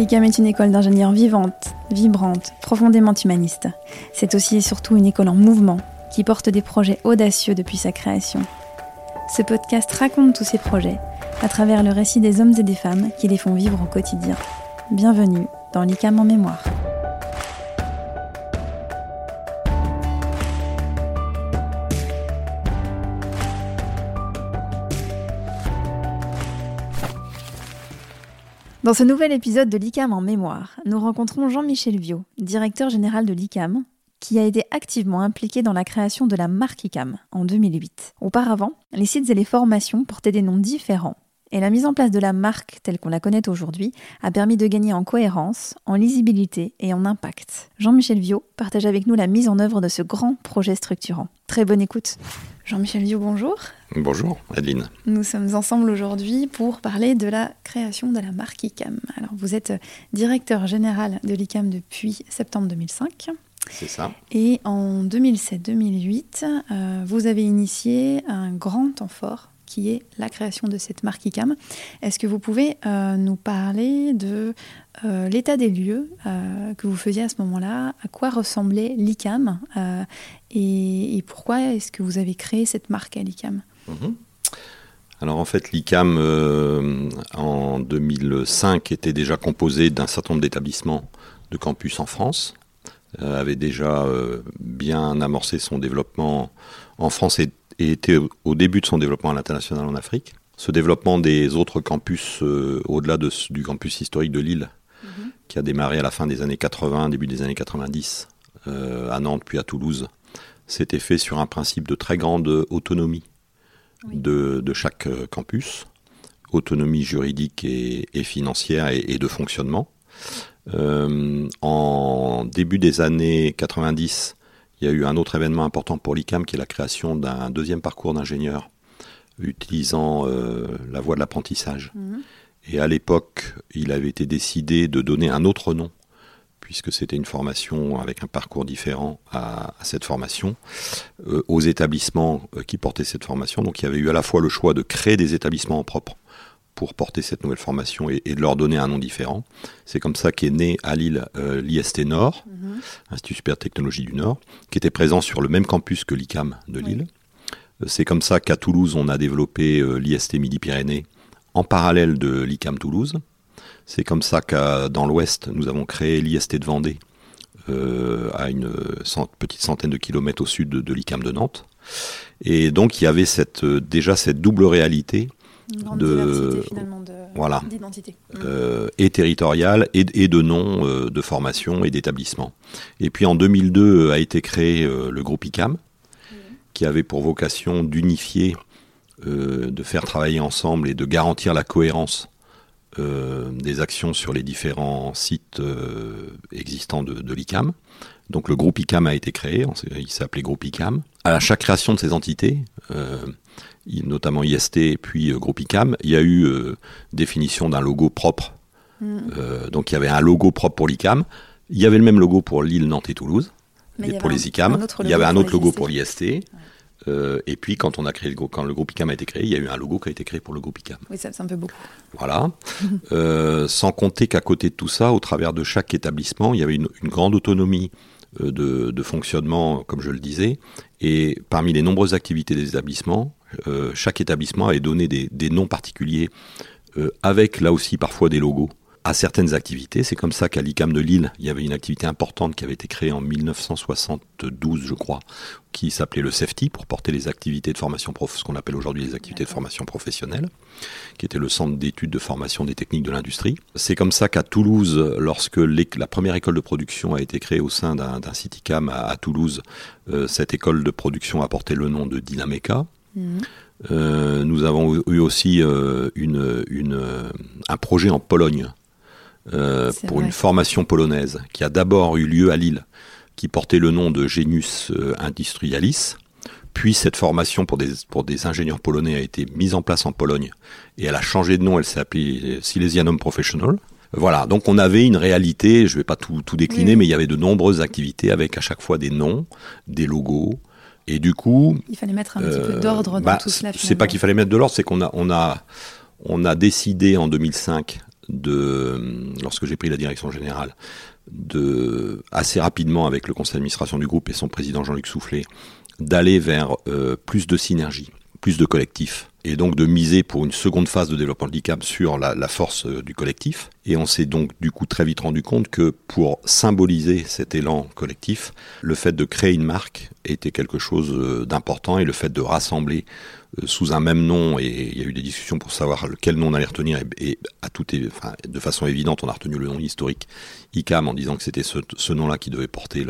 L'ICAM est une école d'ingénieurs vivante, vibrante, profondément humaniste. C'est aussi et surtout une école en mouvement qui porte des projets audacieux depuis sa création. Ce podcast raconte tous ces projets à travers le récit des hommes et des femmes qui les font vivre au quotidien. Bienvenue dans l'ICAM en mémoire. Dans ce nouvel épisode de l'ICAM en mémoire, nous rencontrons Jean-Michel Viau, directeur général de l'ICAM, qui a été activement impliqué dans la création de la marque ICAM en 2008. Auparavant, les sites et les formations portaient des noms différents, et la mise en place de la marque telle qu'on la connaît aujourd'hui a permis de gagner en cohérence, en lisibilité et en impact. Jean-Michel Viau partage avec nous la mise en œuvre de ce grand projet structurant. Très bonne écoute. Jean-Michel Viau, bonjour. Bonjour, Adeline. Nous sommes ensemble aujourd'hui pour parler de la création de la marque ICAM. Alors, vous êtes directeur général de l'ICAM depuis septembre 2005. C'est ça. Et en 2007-2008, euh, vous avez initié un grand temps fort qui est la création de cette marque ICAM. Est-ce que vous pouvez euh, nous parler de euh, l'état des lieux euh, que vous faisiez à ce moment-là? À quoi ressemblait l'ICAM et, pourquoi est-ce que vous avez créé cette marque à l'ICAM mhm. Alors en fait, l'ICAM en 2005 était déjà composé d'un certain nombre d'établissements de campus en France, avait déjà bien amorcé son développement en France et et était au début de son développement à l'international en Afrique. Ce développement des autres campus euh, au-delà du campus historique de Lille, mhm. qui a démarré à la fin des années 80, début des années 90, euh, à Nantes puis à Toulouse, s'était fait sur un principe de très grande autonomie de, chaque euh, campus, autonomie juridique et, financière et, de fonctionnement. en début des années 90, il y a eu un autre événement important pour l'ICAM qui est la création d'un deuxième parcours d'ingénieur utilisant euh, la voie de l'apprentissage. Mhm. Et à l'époque, il avait été décidé de donner un autre nom, puisque c'était une formation avec un parcours différent à, cette formation, euh, aux établissements euh, qui portaient cette formation. Donc il y avait eu à la fois le choix de créer des établissements propres pour porter cette nouvelle formation et, de leur donner un nom différent. C'est comme ça qu'est né à Lille euh, l'IST Nord, mhm. Institut Super Technologie du Nord, qui était présent sur le même campus que l'ICAM de Lille. Euh, c'est comme ça qu'à Toulouse, on a développé euh, l'IST Midi-Pyrénées en parallèle de l'ICAM Toulouse. C'est comme ça qu'à dans l'Ouest, nous avons créé l'IST de Vendée, à une petite centaine de kilomètres au sud de, l'ICAM de Nantes. Et donc il y avait cette, déjà cette double réalité de, voilà, euh, et territoriale et, de nom euh, de formation et d'établissement. Et puis en 2002 euh, a été créé le groupe ICAM, qui avait pour vocation d'unifier, de faire travailler ensemble et de garantir la cohérence des actions sur les différents sites existants de, de l'ICAM. Donc le groupe ICAM a été créé, il s'appelait groupe ICAM. À chaque création de ces entités, notamment IST et puis euh, Groupe ICAM, il y a eu euh, définition d'un logo propre. Mm. Euh, donc il y avait un logo propre pour l'ICAM. Il y avait le même logo pour Lille, Nantes et Toulouse. Mais pour les ICAM, il y avait un autre logo pour l'IST. et puis, quand on a créé le, quand le groupe ICAM a été créé, il y a eu un logo qui a été créé pour le groupe ICAM. Oui, ça, c'est un peu beaucoup. Voilà. sans compter qu'à côté de tout ça, au travers de chaque établissement, il y avait une, grande autonomie de, de, fonctionnement, comme je le disais. Et parmi les nombreuses activités des établissements, euh, chaque établissement avait donné des, noms particuliers, euh, avec là aussi parfois des logos à certaines activités. C'est comme ça qu'à l'ICAM de Lille, il y avait une activité importante qui avait été créée en 1972, je crois, qui s'appelait le CEFTI, pour porter les activités de formation, prof, ce qu'on appelle aujourd'hui les activités de formation professionnelle, qui était le centre d'études de formation des techniques de l'industrie. C'est comme ça qu'à Toulouse, lorsque la première école de production a été créée au sein d'un site ICAM à, Toulouse, euh, cette école de production a porté le nom de Dynameca. Euh, nous avons eu aussi euh, une, un projet en Pologne euh, pour une formation polonaise qui a d'abord eu lieu à Lille, qui portait le nom de Genius Industrialis. Puis cette formation pour des, pour des ingénieurs polonais a été mise en place en Pologne et elle a changé de nom, elle s'est appelée Silesianum Professional. Voilà, donc on avait une réalité, je ne vais pas tout, tout décliner, mais il y avait de nombreuses activités avec à chaque fois des noms, des logos, et du coup. Il fallait mettre un petit peu euh, d'ordre dans bah, tout cela. C'est pas qu'il fallait mettre de l'ordre, c'est qu'on a, on a, on a décidé en 2005 de, lorsque j'ai pris la direction générale, de assez rapidement avec le conseil d'administration du groupe et son président Jean-Luc Soufflet, d'aller vers euh, plus de synergie, plus de collectif, et donc de miser pour une seconde phase de développement de l'ICAM sur la, force euh, du collectif. Et on s'est donc du coup très vite rendu compte que pour symboliser cet élan collectif, le fait de créer une marque était quelque chose euh, d'important et le fait de rassembler euh, sous un même nom, et il y a eu des discussions pour savoir quel nom on allait retenir, et, à tout de façon évidente, on a retenu le nom historique ICAM en disant que c'était ce, nom-là qui devait porter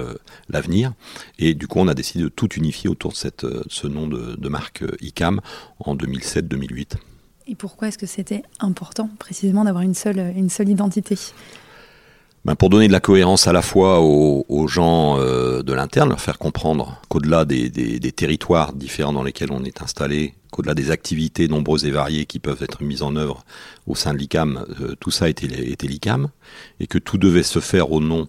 l'avenir. Et du coup, on a décidé de tout unifier autour de cette, ce nom de marque ICAM en 2007-2008. Et pourquoi est-ce que c'était important précisément d'avoir une seule, une seule identité? Ben pour donner de la cohérence à la fois aux, aux gens euh, de l'interne, leur faire comprendre qu'au-delà des, des, des, territoires différents dans lesquels on est installé, qu'au-delà des activités nombreuses et variées qui peuvent être mises en œuvre au sein de l'ICAM, euh, tout ça était, était l'ICAM, et que tout devait se faire au nom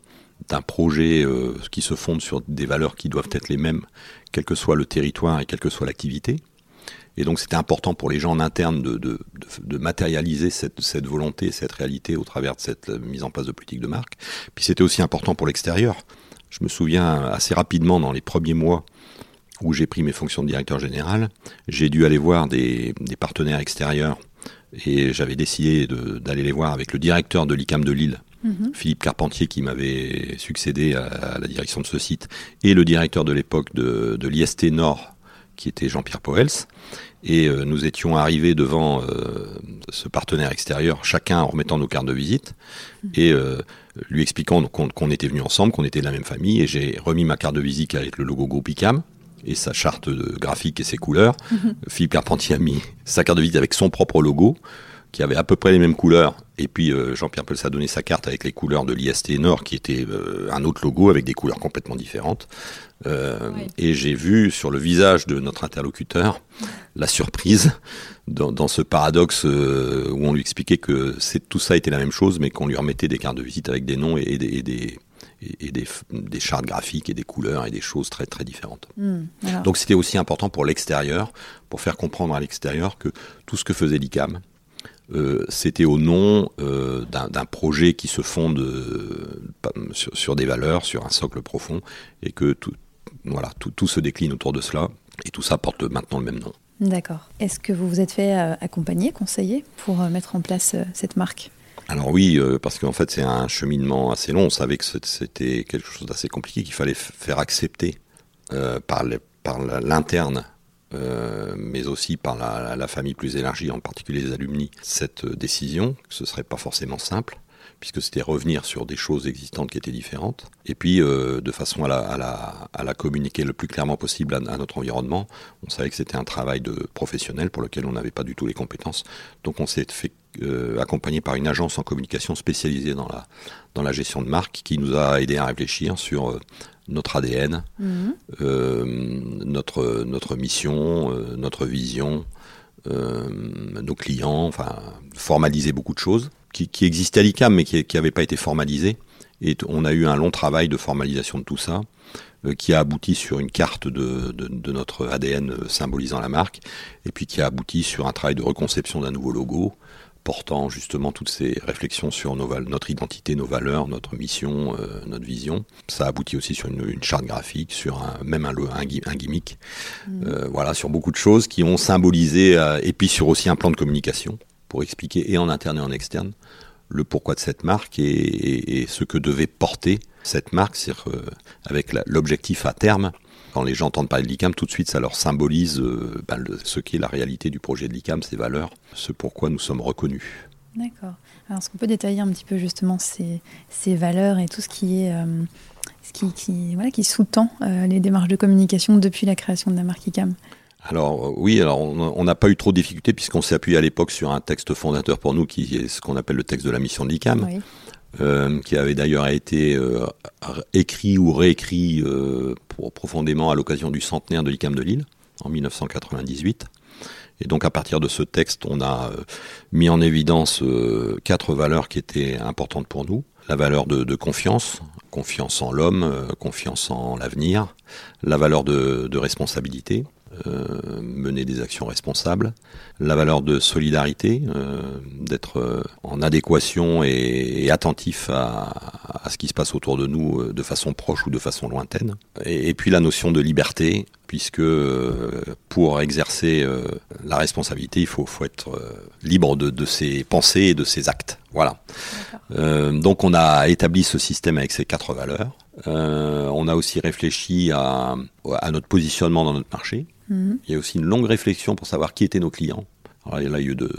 d'un projet euh, qui se fonde sur des valeurs qui doivent être les mêmes, quel que soit le territoire et quelle que soit l'activité. Et donc c'était important pour les gens en interne de, de, de, matérialiser cette, cette, volonté, cette réalité au travers de cette mise en place de politique de marque. Puis c'était aussi important pour l'extérieur. Je me souviens assez rapidement dans les premiers mois où j'ai pris mes fonctions de directeur général, j'ai dû aller voir des, des partenaires extérieurs et j'avais décidé d'aller les voir avec le directeur de l'ICAM de Lille, Mmh. Philippe Carpentier qui m'avait succédé à, à, la direction de ce site et le directeur de l'époque de, de l'IST Nord qui était Jean-Pierre Poels. Et euh, nous étions arrivés devant euh, ce partenaire extérieur, chacun en remettant nos cartes de visite, et euh, lui expliquant qu'on qu était venus ensemble, qu'on était de la même famille, et j'ai remis ma carte de visite avec le logo groupe ICAM et sa charte graphique et ses couleurs. Mmh. Philippe Carpentier a mis sa carte de visite avec son propre logo, qui avait à peu près les mêmes couleurs. Et puis euh, Jean-Pierre Pels a donné sa carte avec les couleurs de l'IST Nord, qui était euh, un autre logo avec des couleurs complètement différentes. Euh. Et j'ai vu sur le visage de notre interlocuteur la surprise dans, dans ce paradoxe où on lui expliquait que tout ça était la même chose, mais qu'on lui remettait des cartes de visite avec des noms et, et des, et des et des, des, chartes graphiques et des couleurs et des choses très très différentes. Mmh, Donc c'était aussi important pour l'extérieur, pour faire comprendre à l'extérieur que tout ce que faisait l'ICAM, euh, c'était au nom euh, d'un projet qui se fonde euh, sur, sur, des valeurs, sur un socle profond, et que tout, voilà, tout, tout, se décline autour de cela, et tout ça porte maintenant le même nom. D'accord. Est-ce que vous vous êtes fait accompagner, conseiller, pour mettre en place cette marque? Alors oui, parce qu'en fait c'est un cheminement assez long. On savait que c'était quelque chose d'assez compliqué, qu'il fallait faire accepter par l'interne euh, mais aussi par la, famille plus élargie, en particulier les alumni, cette décision, que ce serait pas forcément simple, puisque c'était revenir sur des choses existantes qui étaient différentes, et puis euh, de façon à la, communiquer le plus clairement possible à, à notre environnement. On savait que c'était un travail de professionnel pour lequel on n'avait pas du tout les compétences, donc on s'est fait euh, accompagné par une agence en communication spécialisée dans la, dans la gestion de marque qui nous a aidé à réfléchir sur euh, notre ADN, mmh. euh, notre, notre mission, notre vision, nos clients, enfin, formaliser beaucoup de choses qui, qui existaient à l'ICAM mais qui n'avaient pas été formalisées. Et on a eu un long travail de formalisation de tout ça qui a abouti sur une carte de, de, de, notre ADN symbolisant la marque et puis qui a abouti sur un travail de reconception d'un nouveau logo portant justement toutes ces réflexions sur nos, notre identité, nos valeurs, notre mission, euh, notre vision. Ça aboutit aussi sur une, une charte graphique, sur un, même un, un, un gimmick, mmh. euh, voilà, sur beaucoup de choses qui ont symbolisé, euh, et puis sur aussi un plan de communication pour expliquer et en interne et en externe le pourquoi de cette marque et, et, et ce que devait porter cette marque, c'est-à-dire euh, avec l'objectif à terme quand les gens entendent parler de l'ICAM, tout de suite, ça leur symbolise euh, ben, le, ce qui est la réalité du projet de l'ICAM, ses valeurs, ce pourquoi nous sommes reconnus. D'accord. Alors, est-ce qu'on peut détailler un petit peu justement ces, ces valeurs et tout ce qui est... Euh, ce qui, qui, voilà, qui sous-tend euh, les démarches de communication depuis la création de la marque ICAM alors oui, alors on n'a pas eu trop de difficultés puisqu'on s'est appuyé à l'époque sur un texte fondateur pour nous qui est ce qu'on appelle le texte de la mission de l'ICAM. Oui euh, qui avait d'ailleurs été euh, écrit ou réécrit euh, profondément à l'occasion du centenaire de l'ICAM de Lille en 1998. Et donc à partir de ce texte, on a euh, mis en évidence euh, quatre valeurs qui étaient importantes pour nous. La valeur de, confiance, confiance en l'homme, confiance en l'avenir, la valeur de responsabilité, euh, mener des actions responsables, la valeur de solidarité, euh, d'être euh, en adéquation et, attentif à, ce qui se passe autour de nous de façon proche ou de façon lointaine, et, puis la notion de liberté, puisque pour exercer la responsabilité, il faut, faut être libre de, de, ses pensées et de ses actes. Voilà. donc on a établi ce système avec ces quatre valeurs. on a aussi réfléchi à, à notre positionnement dans notre marché. Mhm. Il y a aussi une longue réflexion pour savoir qui étaient nos clients. Alors, il y a eu de,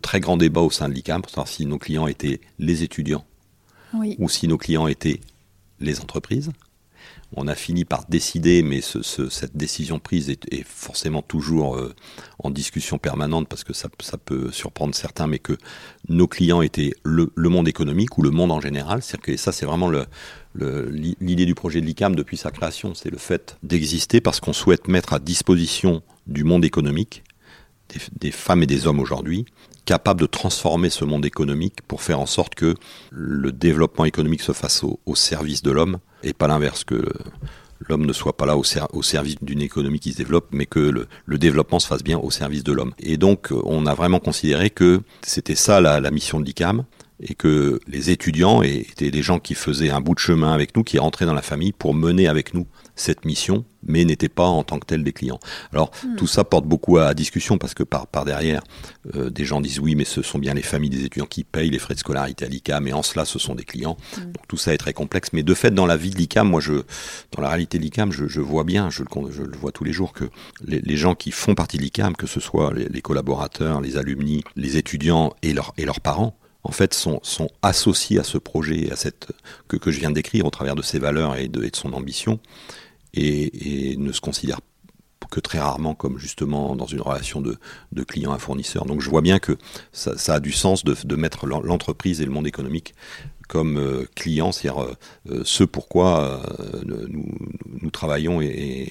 très grands débats au sein de l'ICAM pour savoir si nos clients étaient les étudiants ou si nos clients étaient les entreprises. On a fini par décider, mais cette décision prise est, forcément toujours euh, en discussion permanente parce que ça, peut surprendre certains, mais que nos clients étaient le, monde économique ou le monde en général. C'est-à-dire que ça, c'est vraiment l'idée du projet de l'ICAM depuis sa création, c'est le fait d'exister parce qu'on souhaite mettre à disposition du monde économique, des, femmes et des hommes aujourd'hui, capables de transformer ce monde économique pour faire en sorte que le développement économique se fasse au, service de l'homme et pas l'inverse, que l'homme ne soit pas là au, service d'une économie qui se développe, mais que le, développement se fasse bien au service de l'homme. Et donc, on a vraiment considéré que c'était ça la, la mission de l'ICAM, et que les étudiants étaient des gens qui faisaient un bout de chemin avec nous, qui rentraient dans la famille pour mener avec nous cette mission, mais n'étaient pas en tant que tels des clients. Alors hmm. tout ça porte beaucoup à discussion parce que par, par derrière, euh, des gens disent oui, mais ce sont bien les familles des étudiants qui payent les frais de scolarité à l'ICAM, mais en cela, ce sont des clients. Hmm. Donc tout ça est très complexe. Mais de fait, dans la vie de l'ICAM, moi, je, dans la réalité de l'ICAM, je, je, vois bien, je, je, le vois tous les jours, que les, les gens qui font partie de l'ICAM, que ce soit les, les, collaborateurs, les alumni, les étudiants et, leur, et leurs parents, en fait, sont, sont associés à ce projet, à cette que, que je viens d'écrire au travers de ses valeurs et de, et de son ambition, et, ne se considèrent que très rarement comme justement dans une relation de, client à fournisseur. Donc je vois bien que ça, a du sens de mettre l'entreprise et le monde économique comme euh, clients, c'est-à-dire euh, euh, ce pourquoi nous, nous, travaillons et,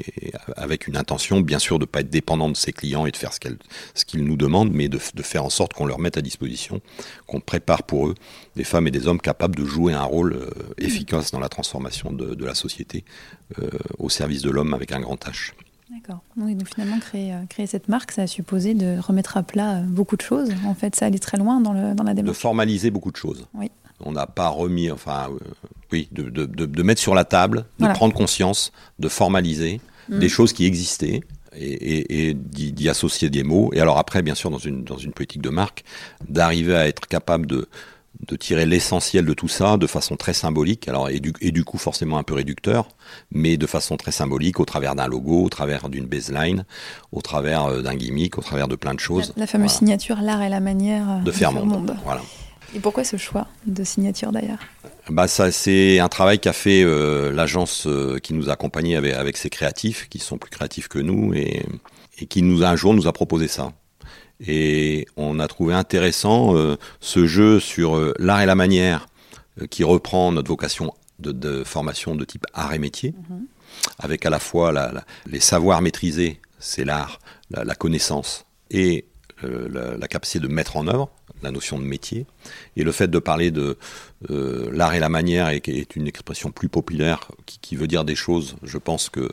avec une intention, bien sûr, de ne pas être dépendant de ces clients et de faire ce qu'ils nous demandent, mais de, de, faire en sorte qu'on leur mette à disposition, qu'on prépare pour eux des femmes et des hommes capables de jouer un rôle efficace dans la transformation de, de la société au service de l'homme avec un grand H. D'accord. Oui, donc finalement, créer, créer, cette marque, ça a supposé de remettre à plat beaucoup de choses. En fait, ça allait très loin dans, le, dans la démarche. De formaliser beaucoup de choses. Oui on n'a pas remis, enfin, euh, oui, de, de, de, mettre sur la table, de prendre conscience, de formaliser mm. des choses qui existaient et, et, d'y associer des mots. Et alors après, bien sûr, dans une, dans une politique de marque, d'arriver à être capable de, de tirer l'essentiel de tout ça de façon très symbolique, alors et du, et du coup forcément un peu réducteur, mais de façon très symbolique au travers d'un logo, au travers d'une baseline, au travers euh, d'un gimmick, au travers de plein de choses. La, fameuse signature, l'art et la manière euh, de faire, monde. Voilà. Et pourquoi ce choix de signature d'ailleurs bah ça c'est un travail qu'a fait euh, l'agence euh, qui nous a accompagnés avec, avec ses créatifs qui sont plus créatifs que nous et, et qui nous un jour nous a proposé ça. Et on a trouvé intéressant euh, ce jeu sur l'art et la manière qui reprend notre vocation de, de, formation de type art et métier, mhm. avec à la fois la, les savoirs maîtrisés, c'est l'art, la, la, connaissance et la, la, capacité de mettre en œuvre la notion de métier. Et le fait de parler de euh, l'art et la manière est, est, une expression plus populaire qui, veut dire des choses, je pense que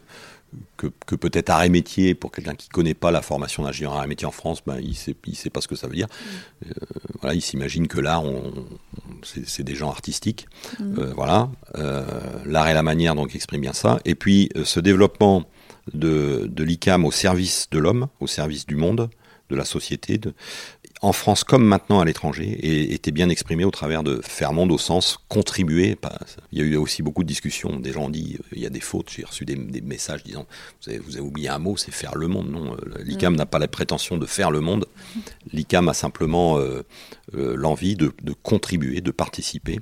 que, peut-être art et métier, pour quelqu'un qui connaît pas la formation d'ingénieur art et métier en France, ben, il sait, il sait pas ce que ça veut dire. Mm. Euh, voilà, il s'imagine que l'art, c'est des gens artistiques. Mm. Euh, voilà, l'art et la manière donc exprime bien ça. Et puis ce développement de, de l'ICAM au service de l'homme, au service du monde, de la société, de, en France comme maintenant à l'étranger, et était bien exprimé au travers de faire monde au sens contribuer. Il y a eu aussi beaucoup de discussions. Des gens ont dit il y a des fautes. J'ai reçu des, messages disant vous avez, vous avez, oublié un mot, c'est faire le monde. Non, euh, l'ICAM mm. n'a pas la prétention de faire le monde. L'ICAM a simplement euh, euh, l'envie de, de, contribuer, de participer.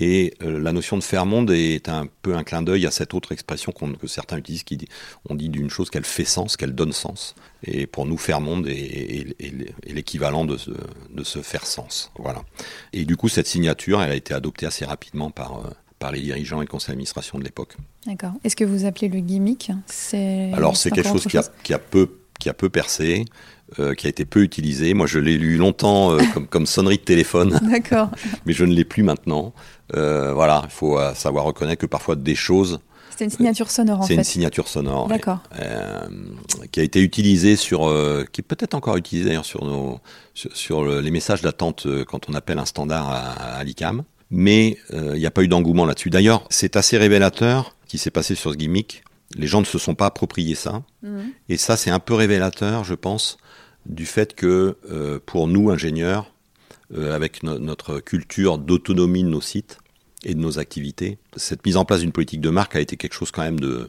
Et euh, la notion de faire monde est un peu un clin d'œil à cette autre expression que certains utilisent, qui dit, on dit d'une chose qu'elle fait sens, qu'elle donne sens. Et pour nous, faire monde est, l'équivalent de, de se faire sens. Voilà. Et du coup, cette signature, elle a été adoptée assez rapidement par, euh, par les dirigeants et le conseil d'administration de l'époque. D'accord. Est-ce que vous appelez le gimmick? Alors, c'est quelque chose qui a, qui a, peu qui a peu percé. Euh, qui a été peu utilisé. Moi, je l'ai lu longtemps comme, comme sonnerie de téléphone. D'accord. mais je ne l'ai plus maintenant. Euh, voilà, il faut euh, savoir reconnaître que parfois des choses C'est une signature sonore en C'est fait. une signature sonore. D'accord. Euh, qui a été utilisée sur, euh, qui est peut-être encore utilisée d'ailleurs sur nos, sur, sur le- les messages d'attente euh, quand on appelle un standard à, à l'ICAM. Mais euh, il n'y a pas eu d'engouement là-dessus. D'ailleurs, c'est assez révélateur ce qui s'est passé sur ce gimmick. Les gens ne se sont pas appropriés ça. Mhm. Et ça, c'est un peu révélateur, je pense, du fait que euh, pour nous, ingénieurs, euh, avec no- notre culture d'autonomie de nos sites et de nos activités, cette mise en place d'une politique de marque a été quelque chose quand même de,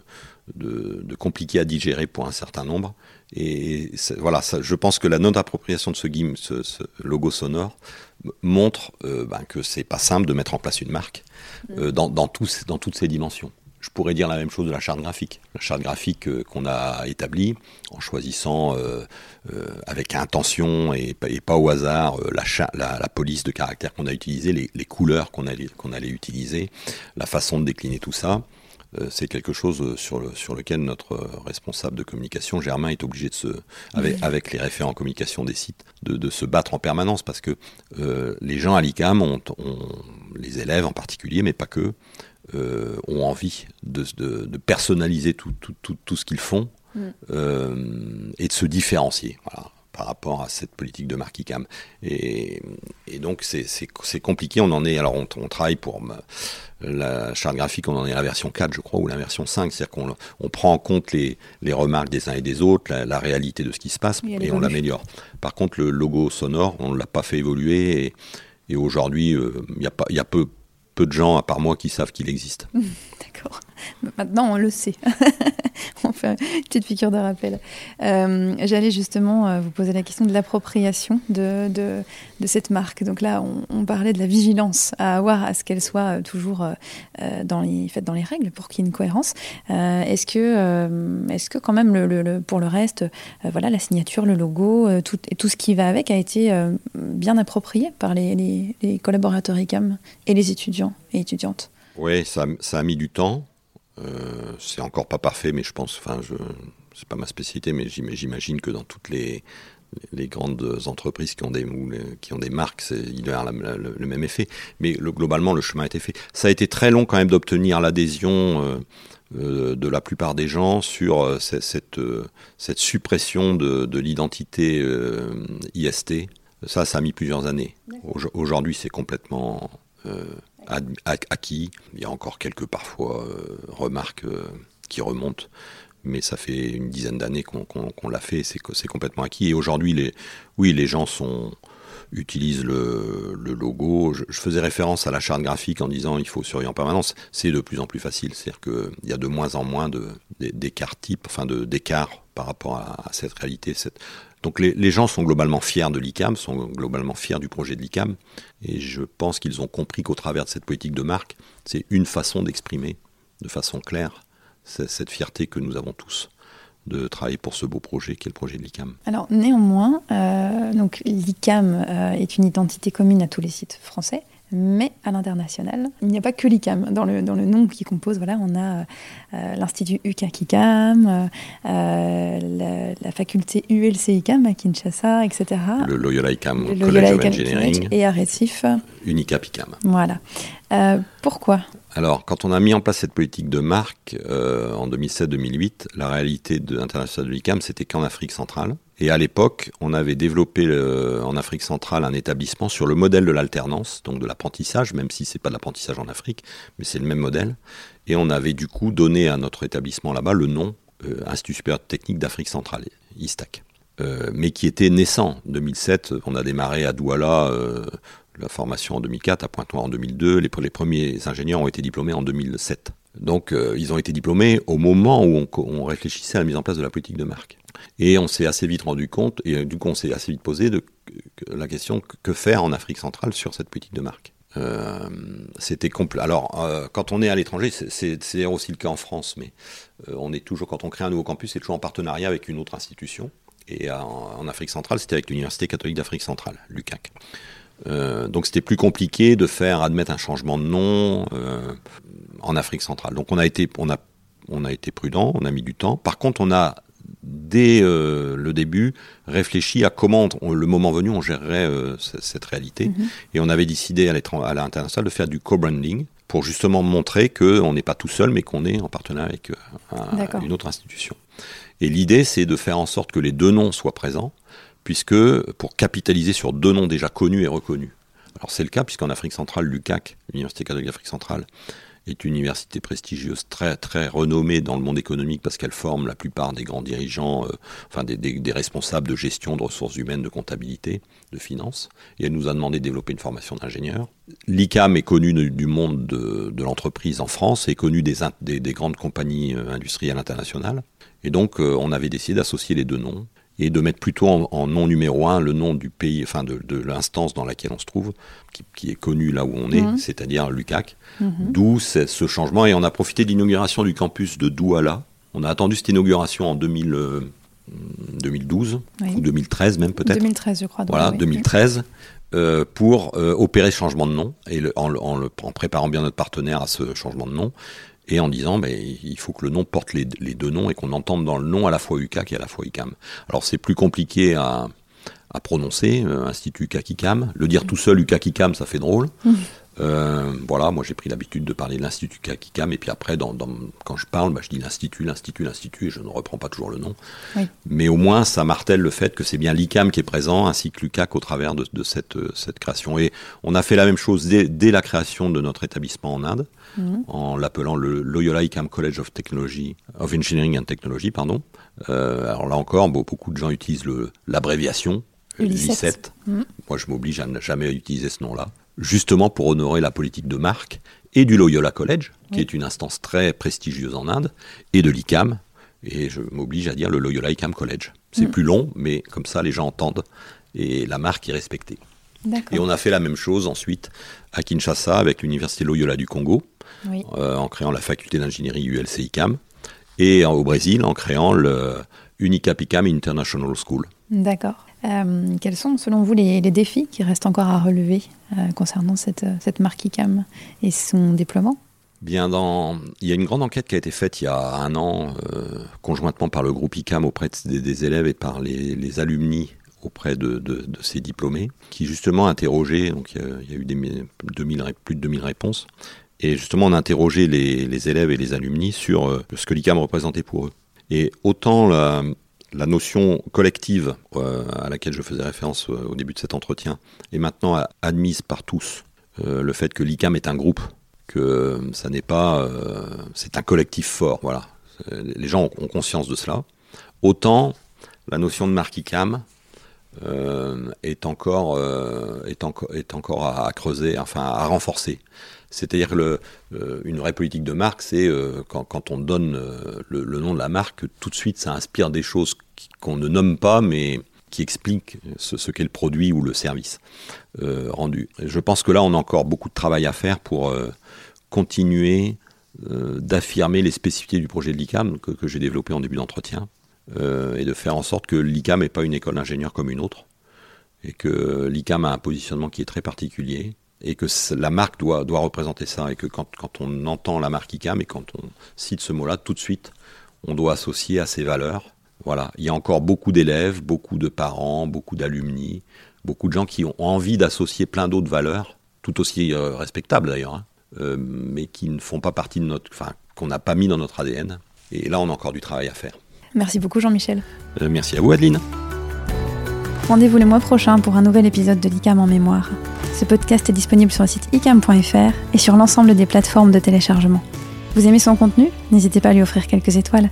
de, de compliqué à digérer pour un certain nombre. Et voilà, ça, je pense que la non-appropriation de ce GIM, ce, ce logo sonore, montre euh, ben, que c'est pas simple de mettre en place une marque euh, dans, dans, tous, dans toutes ses dimensions. Je pourrais dire la même chose de la charte graphique. La charte graphique euh, qu'on a établie en choisissant euh, euh, avec intention et, pas- et pas au hasard euh, la, cha- la, la police de caractère qu'on a utilisée, les, les couleurs qu'on allait, qu'on allait utiliser, la façon de décliner tout ça. euh, c'est quelque chose sur, le, sur lequel notre responsable de communication, Germain, est obligé de se, avec, avec les référents communication des sites, de, de se battre en permanence parce que euh, les gens à l'ICAM, ont, ont- les élèves en particulier, mais pas que, euh, ont envie de, de- de personnaliser tout, tout, tout, tout ce qu'ils font Mm. euh, et de se différencier voilà, par rapport à cette politique de marque ICAM. Et, et donc c'est- compliqué, on en est, alors on, on travaille pour ma- la charte graphique, on en est à la version 4 je crois, ou la version 5, c'est-à-dire qu'on on prend en compte les, les remarques des uns et des autres, la, la réalité de ce qui se passe, et on l'améliore. Par contre le logo sonore, on ne l'a pas fait évoluer, et, et aujourd'hui euh, il y a, pas- il y a peu, de gens, à part moi, qui savent qu'il existe. Maintenant, on le sait. on fait une petite piqûre de rappel. Euh, J'allais justement euh, vous poser la question de l'appropriation de, cette marque. Donc là, on, parlait de la vigilance à avoir à ce qu'elle soit euh, toujours dans, les, faite dans les règles pour qu'il y ait une cohérence. Est-ce que, est-ce que quand même, pour le reste, voilà, la signature, le logo, tout, et tout ce qui va avec a été bien approprié par les, collaborateurs ICAM et les étudiants et étudiantes? Oui, ça a mis du temps. Euh, c'est encore pas parfait, mais je pense, enfin, je, c'est pas ma spécialité, mais j'im- j'imagine que dans toutes les, les grandes entreprises qui ont des, ou les- qui ont des marques, il doit y avoir la- le, le même effet. Mais le- globalement, le chemin a été fait. Ça a été très long quand même d'obtenir l'adhésion euh, euh, de la plupart des gens sur cette, cette, cette suppression de, de l'identité IST. Ça, ça a mis plusieurs années. Aujo- Aujourd'hui, c'est complètement euh, acquis. Il y a encore quelques parfois euh, remarques euh, qui remontent, mais ça fait une dizaine d'années qu'on l'a fait, c'est complètement acquis. Et aujourd'hui, les, oui, les gens utilisent le, logo. Je, faisais référence à la charte graphique en disant il faut surveiller en permanence. C'est de plus en plus facile, c'est-à-dire qu'il y a de moins en moins de- d'é- d'écarts types, enfin de- d'écarts par rapport à, cette réalité. Donc les, les gens sont globalement fiers de l'ICAM, sont globalement fiers du projet de l'ICAM, et je pense qu'ils ont compris qu'au travers de cette politique de marque, c'est une façon d'exprimer de façon claire ce- cette fierté que nous avons tous de travailler pour ce beau projet qui est le projet de l'ICAM. Alors néanmoins, euh, l'ICAM euh, est une identité commune à tous les sites français, mais à l'international, il n'y a pas que l'ICAM dans le, dans le nom qui compose. Voilà, on a euh, l'institut UCAC-ICAM, euh, la, la faculté ULC-ICAM à Kinshasa, etc. Le Loyola ICAM, Le College Loyola of ICAM Engineering, et à Récif. Unicap ICAM. Voilà. Euh, pourquoi? Alors, quand on a mis en place cette politique de marque en 2007-2008, la réalité de internationale de l'ICAM, c'était qu'en Afrique centrale. Et à l'époque, on avait développé euh, en Afrique centrale un établissement sur le modèle de l'alternance, donc de l'apprentissage, même si c'est pas de l'apprentissage en Afrique, mais c'est le même modèle. Et on avait du coup donné à notre établissement là-bas le nom euh, Institut supérieur technique d'Afrique centrale, ISTAC. Euh, mais qui était naissant. 2007, on a démarré à Douala la formation en 2004, à Pointe-Noire en 2002. Les, les premiers ingénieurs ont été diplômés en 2007. Donc, euh, ils ont été diplômés au moment où on, réfléchissait à la mise en place de la politique de marque. Et on s'est assez vite rendu compte, et du coup, on s'est assez vite posé de, la question que faire en Afrique centrale sur cette politique de marque. Euh, c'était complet. Alors, euh, quand on est à l'étranger, c'est aussi le cas en France, mais euh, on est toujours, quand on crée un nouveau campus, c'est toujours en partenariat avec une autre institution. Et en, Afrique centrale, c'était avec l'Université catholique d'Afrique centrale, l'UCAC. Euh, donc c'était plus compliqué de faire admettre un changement de nom euh, en Afrique centrale. Donc on a été, on a, on a été prudent, on a mis du temps. Par contre, on a dès le début, réfléchi à comment, le moment venu, on gérerait cette réalité. Mhm. Et on avait décidé à l'international de faire du co-branding pour justement montrer qu'on n'est pas tout seul, mais qu'on est en partenariat avec une autre institution. Et l'idée, c'est de faire en sorte que les deux noms soient présents, puisque pour capitaliser sur deux noms déjà connus et reconnus. Alors c'est le cas puisqu'en Afrique centrale, l'UCAC, l'Université catholique d'Afrique centrale, est une université prestigieuse, très très renommée dans le monde économique parce qu'elle forme la plupart des grands dirigeants, euh, enfin des, responsables de gestion de ressources humaines, de comptabilité, de finances. Et elle nous a demandé de développer une formation d'ingénieur. L'ICAM est connu du monde de, l'entreprise en France, est connu des, des, grandes compagnies euh, industrielles internationales. Et donc euh, on avait décidé d'associer les deux noms et de mettre plutôt en, nom numéro un le nom du pays, enfin de, l'instance dans laquelle on se trouve, qui, est connu là où on est, mhm. c'est-à-dire l'UCAC. Mhm. D'où ce changement. Et on a profité de l'inauguration du campus de Douala. On a attendu cette inauguration en 2000, 2012 euh, ou 2013 même peut-être. 2013 je crois. Voilà, 2013. Euh, pour euh, opérer ce changement de nom et en, en, préparant bien notre partenaire à ce changement de nom et en disant ben, il faut que le nom porte les, deux noms et qu'on entende dans le nom à la fois UCAC et à la fois ICAM. Alors c'est plus compliqué à, prononcer, euh, Institut UCAC-ICAM. Le dire tout seul UCAC-ICAM, ça fait drôle. Euh, voilà, moi j'ai pris l'habitude de parler de l'Institut CACICAM, et puis après, dans, quand je parle, bah, je dis l'Institut, l'Institut, l'Institut, et je ne reprends pas toujours le nom. Mais au moins, ça martèle le fait que c'est bien l'ICAM qui est présent, ainsi que l'UCAC au travers de, cette, cette, création. Et on a fait la même chose dès, la création de notre établissement en Inde, mhm. en l'appelant le Loyola ICAM College of Technology, of Engineering and Technology, pardon. Euh, alors là encore, beaucoup de gens utilisent l'abréviation, LICET. Mhm. Moi, je m'oblige à ne jamais utiliser ce nom-là justement pour honorer la politique de marque et du Loyola College, qui est une instance très prestigieuse en Inde, et de l'ICAM, et je m'oblige à dire le Loyola ICAM College. C'est mm. plus long, mais comme ça les gens entendent, et la marque est respectée. Et on a fait la même chose ensuite à Kinshasa avec l'Université Loyola du Congo, euh, en créant la faculté d'ingénierie ULC-ICAM, et au Brésil en créant le Unicap ICAM International School. D'accord. Euh, quels sont, selon vous, les, défis qui restent encore à relever euh, concernant cette, cette marque ICAM et son déploiement? Bien, il y a une grande enquête qui a été faite il y a un an, euh, conjointement par le groupe ICAM auprès des, élèves et par les, les alumni auprès de, de, ces diplômés, qui justement interrogeait, donc il y a, eu des, 2000, plus de 2000 réponses, et justement on a interrogé les, les élèves et les alumni sur ce que l'ICAM représentait pour eux. Et autant la, la notion collective euh, à laquelle je faisais référence euh, au début de cet entretien est maintenant admise par tous. Euh, le fait que l'ICAM est un groupe, que ça n'est pas, c'est un collectif fort. Voilà, les gens ont, conscience de cela. Autant la notion de marque ICAM est encore est, est encore à, creuser, enfin à renforcer. C'est-à-dire que euh, une vraie politique de marque, c'est euh, quand, on donne euh, le, nom de la marque, tout de suite ça inspire des choses qu'on ne nomme pas, mais qui expliquent ce, qu'est le produit ou le service rendu. je pense que là, on a encore beaucoup de travail à faire pour continuer d'affirmer les spécificités du projet de l'ICAM que, que j'ai développé en début d'entretien, et de faire en sorte que l'ICAM n'est pas une école d'ingénieur comme une autre, et que l'ICAM a un positionnement qui est très particulier, et que la marque doit, doit représenter ça, et que quand, quand on entend la marque ICAM et quand on cite ce mot-là, tout de suite, on doit associer à ses valeurs. Voilà, il y a encore beaucoup d'élèves, beaucoup de parents, beaucoup d'alumni, beaucoup de gens qui ont envie d'associer plein d'autres valeurs, tout aussi euh, respectables d'ailleurs, hein, euh, mais qui ne font pas partie de notre, enfin, qu'on n'a pas mis dans notre ADN. Et là, on a encore du travail à faire. Merci beaucoup, Jean-Michel. Euh, merci à vous, Adeline. Rendez-vous le mois prochain pour un nouvel épisode de l'ICAM en mémoire. Ce podcast est disponible sur le site icam.fr et sur l'ensemble des plateformes de téléchargement. Vous aimez son contenu? N'hésitez pas à lui offrir quelques étoiles.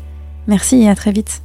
Merci et à très vite.